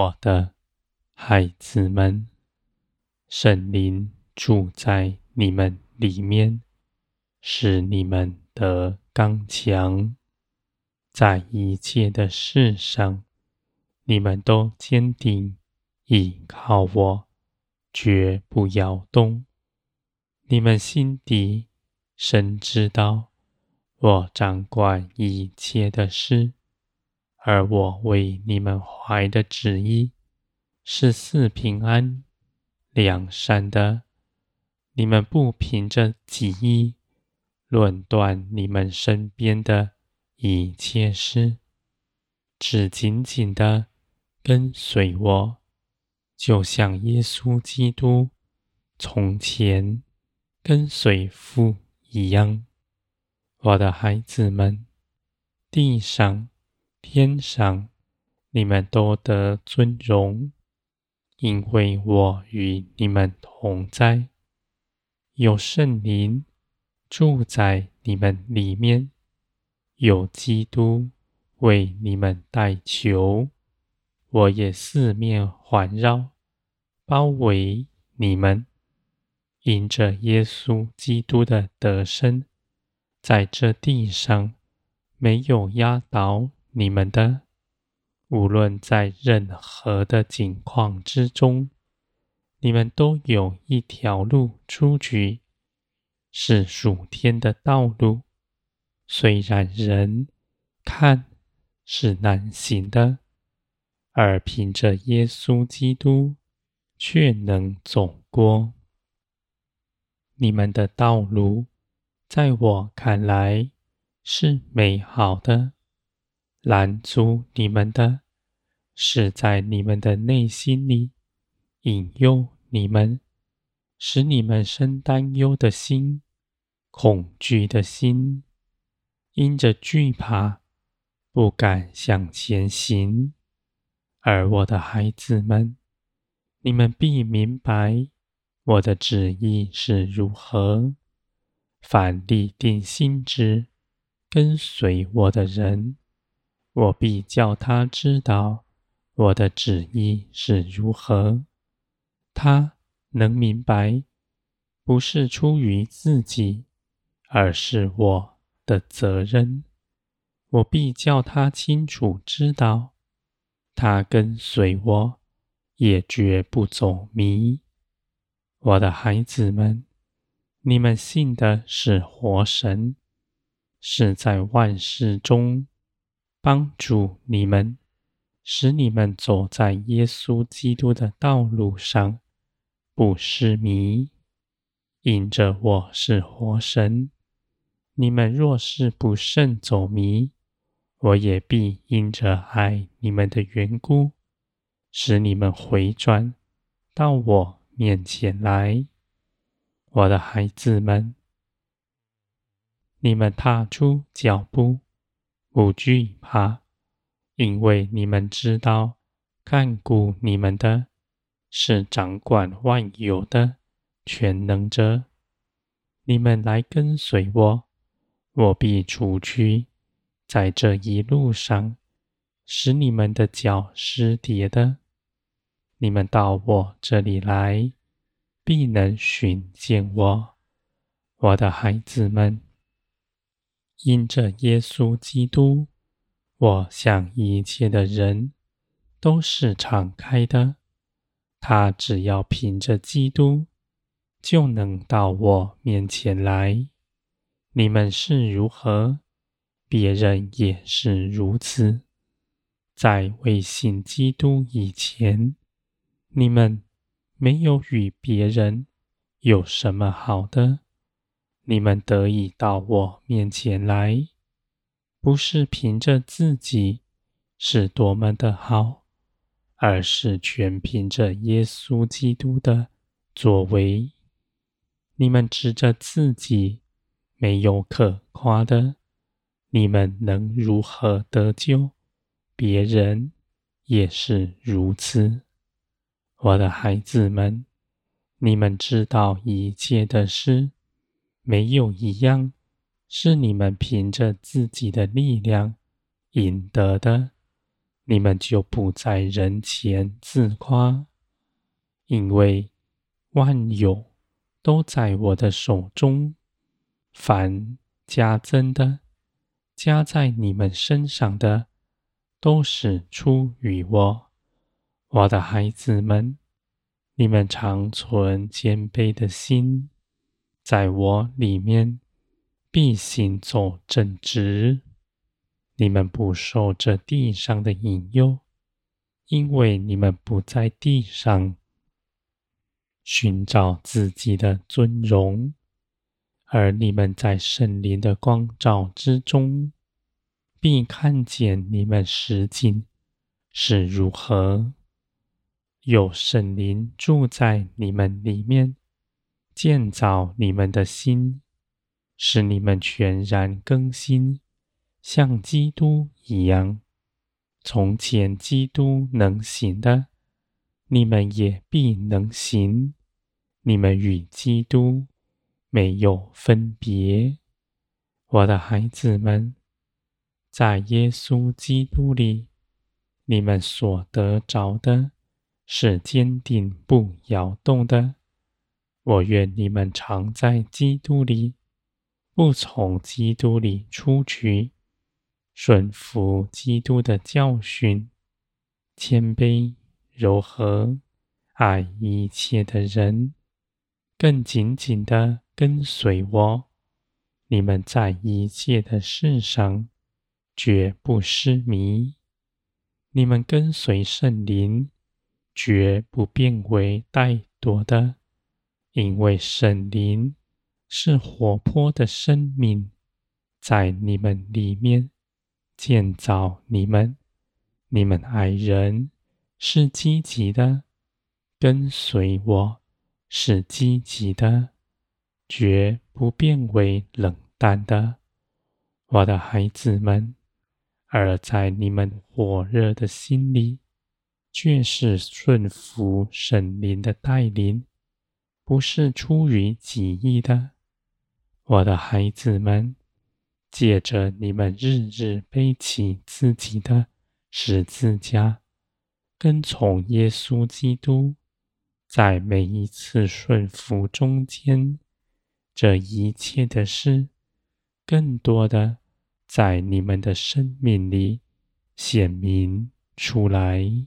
我的孩子们，圣灵住在你们里面，使你们得刚强，在一切的事上，你们都坚定倚靠我，绝不摇动。你们心底深知道，我掌管一切的事。而我为你们怀的旨意是四平安、两善的。你们不凭着己意论断你们身边的一切事，只紧紧的跟随我，就像耶稣基督从前跟随父一样。我的孩子们，地上。天上，你们都得尊荣，因为我与你们同在，有圣灵住在你们里面，有基督为你们代求，我也四面环绕，包围你们，因着耶稣基督的得胜，在这地上没有压倒。你们的，无论在任何的境况之中，你们都有一条路出去，是属天的道路。虽然人看是难行的，而凭着耶稣基督却能走过。你们的道路，在我看来是美好的。拦阻你们的，是在你们的内心里引诱你们，使你们生担忧的心、恐惧的心，因着惧怕，不敢向前行。而我的孩子们，你们必明白我的旨意是如何。凡立定心志跟随我的人，我必叫他知道我的旨意是如何，他能明白，不是出于自己，而是我的责任。我必叫他清楚知道，他跟随我，也绝不走迷。我的孩子们，你们信的是活神，是在万事中。帮助你们，使你们走在耶稣基督的道路上，不失迷。因着我是活神，你们若是不慎走迷，我也必因着爱你们的缘故，使你们回转到我面前来。我的孩子们，你们踏出脚步。不惧怕，因为你们知道，看顾你们的是掌管万有的全能者。你们来跟随我，我必除去在这一路上使你们的脚失跌的。你们到我这里来，必能寻见我，我的孩子们。因着耶稣基督，我向一切的人都是敞开的。他只要凭着基督，就能到我面前来。你们是如何，别人也是如此。在未信基督以前，你们没有与别人有什么好的。你们得以到我面前来，不是凭着自己是多么的好，而是全凭着耶稣基督的作为。你们指着自己没有可夸的，你们能如何得救？别人也是如此。我的孩子们，你们知道一切的事。没有一样是你们凭着自己的力量赢得的。你们就不在人前自夸，因为万有都在我的手中。凡加增的，加在你们身上的，都是出于我。我的孩子们，你们常存谦卑的心，在我里面必行走正直。你们不受这地上的引诱，因为你们不在地上寻找自己的尊荣，而你们在圣灵的光照之中，必看见你们实境是如何。有圣灵住在你们里面，建造你们的心，使你们全然更新。像基督一样，从前基督能行的，你们也必能行。你们与基督没有分别，我的孩子们，在耶稣基督里，你们所得着的是坚定不摇动的。我愿你们常在基督里，不从基督里出去。顺服基督的教训，谦卑、柔和，爱一切的人，更紧紧的跟随我。你们在一切的事上绝不失迷。你们跟随圣灵，绝不变为怠惰的，因为圣灵是活泼的生命，在你们里面。建造你们，你们爱人是积极的，跟随我是积极的，绝不变为冷淡的，我的孩子们。而在你们火热的心里，却是顺服神灵的带领，不是出于己意的，我的孩子们。借着你们日日背起自己的十字架，跟从耶稣基督，在每一次顺服中间，这一切的事，更多的在你们的生命里显明出来。